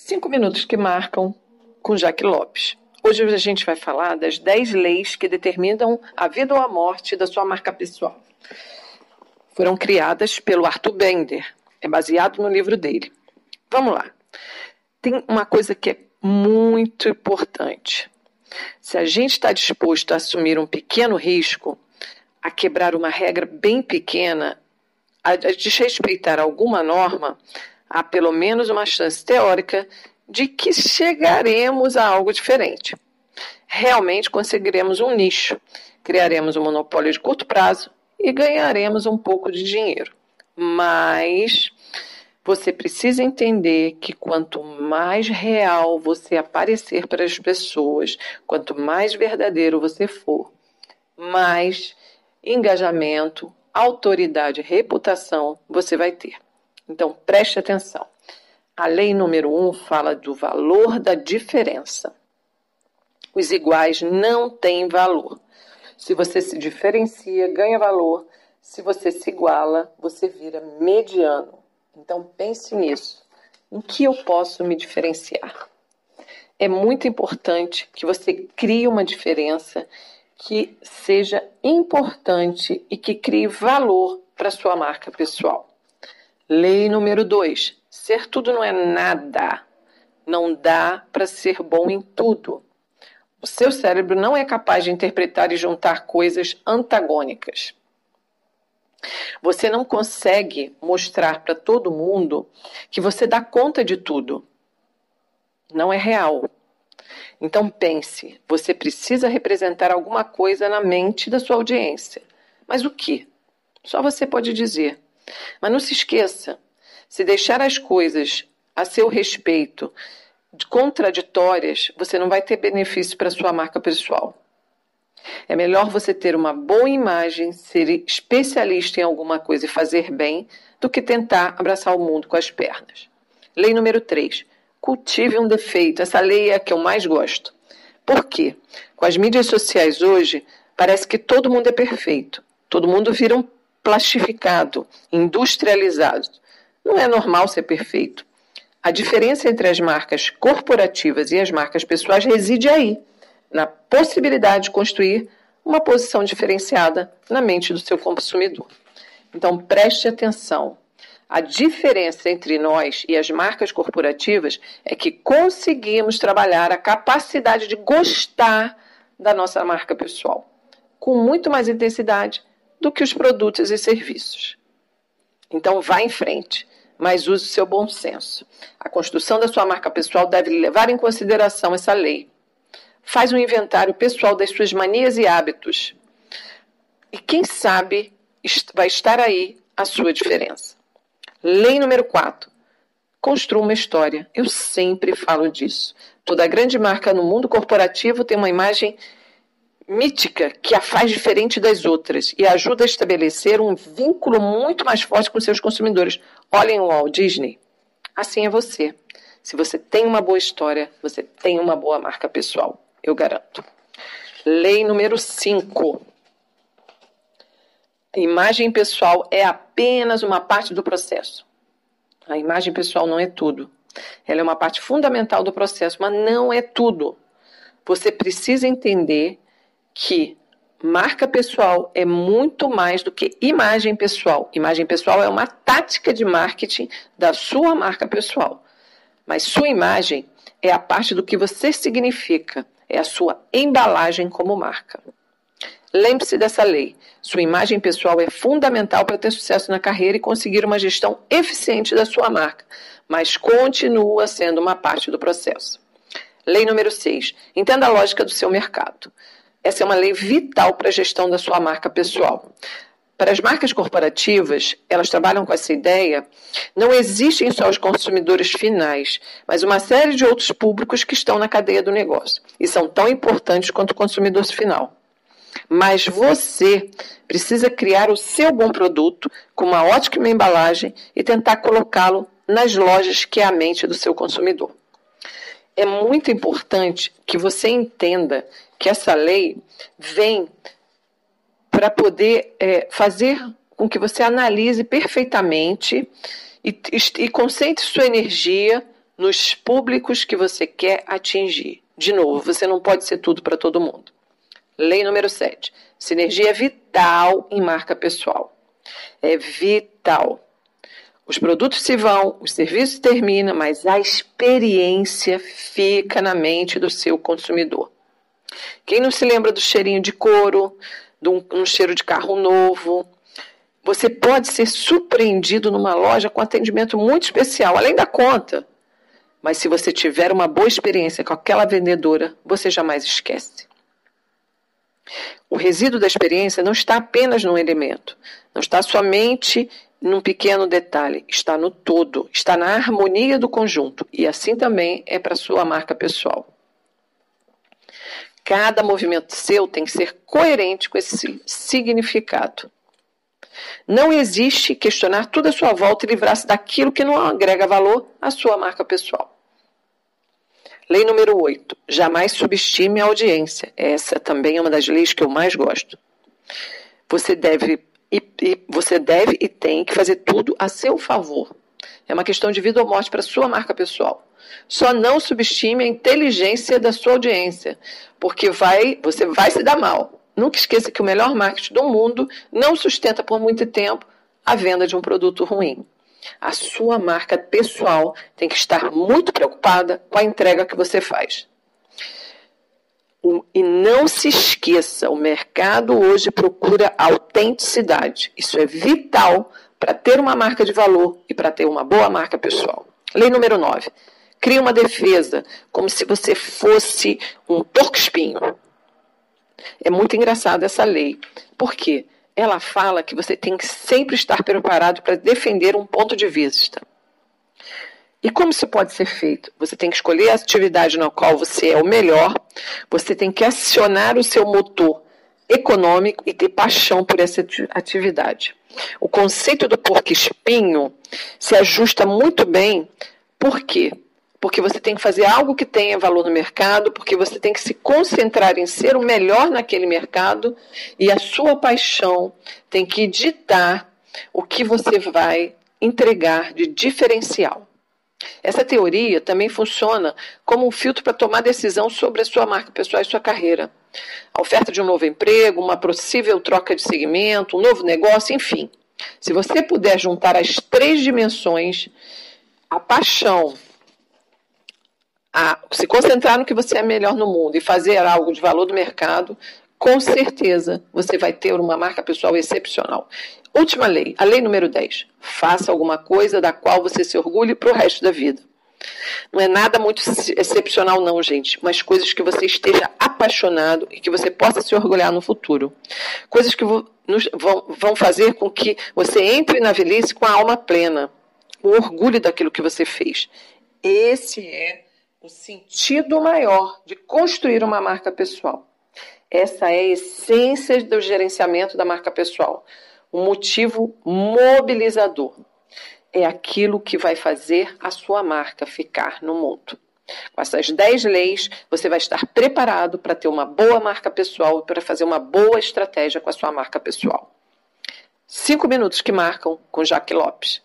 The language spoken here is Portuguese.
Cinco minutos que marcam com Jaque Lopes. Hoje a gente vai falar das 10 leis que determinam a vida ou a morte da sua marca pessoal. Foram criadas pelo Arthur Bender, é baseado no livro dele. Vamos lá. Tem uma coisa que é muito importante. Se a gente está disposto a assumir um pequeno risco, a quebrar uma regra bem pequena, a desrespeitar alguma norma, há pelo menos uma chance teórica de que chegaremos a algo diferente. Realmente conseguiremos um nicho, criaremos um monopólio de curto prazo e ganharemos um pouco de dinheiro. Mas você precisa entender que quanto mais real você aparecer para as pessoas, quanto mais verdadeiro você for, mais engajamento, autoridade, reputação você vai ter. Então preste atenção. A lei número um fala do valor da diferença. Os iguais não têm valor. Se você se diferencia, ganha valor. Se você se iguala, você vira mediano. Então pense nisso. Em que eu posso me diferenciar? É muito importante que você crie uma diferença que seja importante e que crie valor para sua marca pessoal. Lei número 2. Ser tudo não é nada. Não dá para ser bom em tudo. O seu cérebro não é capaz de interpretar e juntar coisas antagônicas. Você não consegue mostrar para todo mundo que você dá conta de tudo. Não é real. Então pense, você precisa representar alguma coisa na mente da sua audiência. Mas o que? Só você pode dizer. Mas não se esqueça, se deixar as coisas a seu respeito contraditórias, você não vai ter benefício para sua marca pessoal. É melhor você ter uma boa imagem, ser especialista em alguma coisa e fazer bem, do que tentar abraçar o mundo com as pernas. Lei número 3. Cultive um defeito. Essa lei é a que eu mais gosto. Por quê? Com as mídias sociais hoje, parece que todo mundo é perfeito. Todo mundo vira um plastificado, industrializado. Não é normal ser perfeito. A diferença entre as marcas corporativas e as marcas pessoais reside aí, na possibilidade de construir uma posição diferenciada na mente do seu consumidor. Então preste atenção. A diferença entre nós e as marcas corporativas é que conseguimos trabalhar a capacidade de gostar da nossa marca pessoal com muito mais intensidade do que os produtos e serviços. Então vá em frente mas use o seu bom senso. A construção da sua marca pessoal deve levar em consideração essa lei. Faz um inventário pessoal das suas manias e hábitos. E quem sabe vai estar aí a sua diferença. Lei número 4. Construa uma história. Eu sempre falo disso. Toda grande marca no mundo corporativo tem uma imagem mítica que a faz diferente das outras e ajuda a estabelecer um vínculo muito mais forte com seus consumidores. Olhem o Walt Disney. Assim é você. Se você tem uma boa história, você tem uma boa marca pessoal, eu garanto. Lei número 5. Imagem pessoal é apenas uma parte do processo. A imagem pessoal não é tudo. Ela é uma parte fundamental do processo, mas não é tudo. Você precisa entender que marca pessoal é muito mais do que imagem pessoal. Imagem pessoal é uma tática de marketing da sua marca pessoal. Mas sua imagem é a parte do que você significa, é a sua embalagem como marca. Lembre-se dessa lei. Sua imagem pessoal é fundamental para ter sucesso na carreira e conseguir uma gestão eficiente da sua marca, mas continua sendo uma parte do processo. Lei número 6. Entenda a lógica do seu mercado. Essa é uma lei vital para a gestão da sua marca pessoal. Para as marcas corporativas, elas trabalham com essa ideia, não existem só os consumidores finais, mas uma série de outros públicos que estão na cadeia do negócio e são tão importantes quanto o consumidor final. Mas você precisa criar o seu bom produto com uma ótima embalagem e tentar colocá-lo nas lojas que é a mente do seu consumidor. É muito importante que você entenda que essa lei vem para poder é, fazer com que você analise perfeitamente e, e concentre sua energia nos públicos que você quer atingir. De novo, você não pode ser tudo para todo mundo. Lei número 7. Sinergia vital em marca pessoal. É vital. Os produtos se vão, os serviços terminam, mas a experiência fica na mente do seu consumidor. Quem não se lembra do cheirinho de couro, de um, um cheiro de carro novo? Você pode ser surpreendido numa loja com atendimento muito especial, além da conta. Mas se você tiver uma boa experiência com aquela vendedora, você jamais esquece. O resíduo da experiência não está apenas num elemento, não está somente num pequeno detalhe, está no todo, está na harmonia do conjunto. E assim também é para sua marca pessoal. Cada movimento seu tem que ser coerente com esse significado. Não existe questionar tudo à sua volta e livrar-se daquilo que não agrega valor à sua marca pessoal. Lei número 8. Jamais subestime a audiência. Essa também é uma das leis que eu mais gosto. Você deve e, e, você deve e tem que fazer tudo a seu favor. É uma questão de vida ou morte para sua marca pessoal. Só não subestime a inteligência da sua audiência, porque vai, você vai se dar mal. Nunca esqueça que o melhor marketing do mundo não sustenta por muito tempo a venda de um produto ruim. A sua marca pessoal tem que estar muito preocupada com a entrega que você faz. E não se esqueça, o mercado hoje procura autenticidade. Isso é vital para ter uma marca de valor e para ter uma boa marca pessoal. Lei número 9. Crie uma defesa, como se você fosse um porco-espinho. É muito engraçado essa lei. Por quê? Ela fala que você tem que sempre estar preparado para defender um ponto de vista. E como isso pode ser feito? Você tem que escolher a atividade na qual você é o melhor, você tem que acionar o seu motor econômico e ter paixão por essa atividade. O conceito do porco-espinho se ajusta muito bem, por quê? Porque você tem que fazer algo que tenha valor no mercado, porque você tem que se concentrar em ser o melhor naquele mercado e a sua paixão tem que ditar o que você vai entregar de diferencial. Essa teoria também funciona como um filtro para tomar decisão sobre a sua marca pessoal e sua carreira. A oferta de um novo emprego, uma possível troca de segmento, um novo negócio, enfim. Se você puder juntar as três dimensões, a paixão, a se concentrar no que você é melhor no mundo e fazer algo de valor do mercado, com certeza você vai ter uma marca pessoal excepcional. Última lei, a lei número 10. Faça alguma coisa da qual você se orgulhe para o resto da vida. Não é nada muito excepcional, não, gente, mas coisas que você esteja apaixonado e que você possa se orgulhar no futuro. Coisas que vão, fazer com que você entre na velhice com a alma plena, com orgulho daquilo que você fez. Esse é o sentido maior de construir uma marca pessoal. Essa é a essência do gerenciamento da marca pessoal. Um motivo mobilizador. É aquilo que vai fazer a sua marca ficar no mundo. Com essas 10 leis, você vai estar preparado para ter uma boa marca pessoal e para fazer uma boa estratégia com a sua marca pessoal. Cinco minutos que marcam com Jaque Lopes.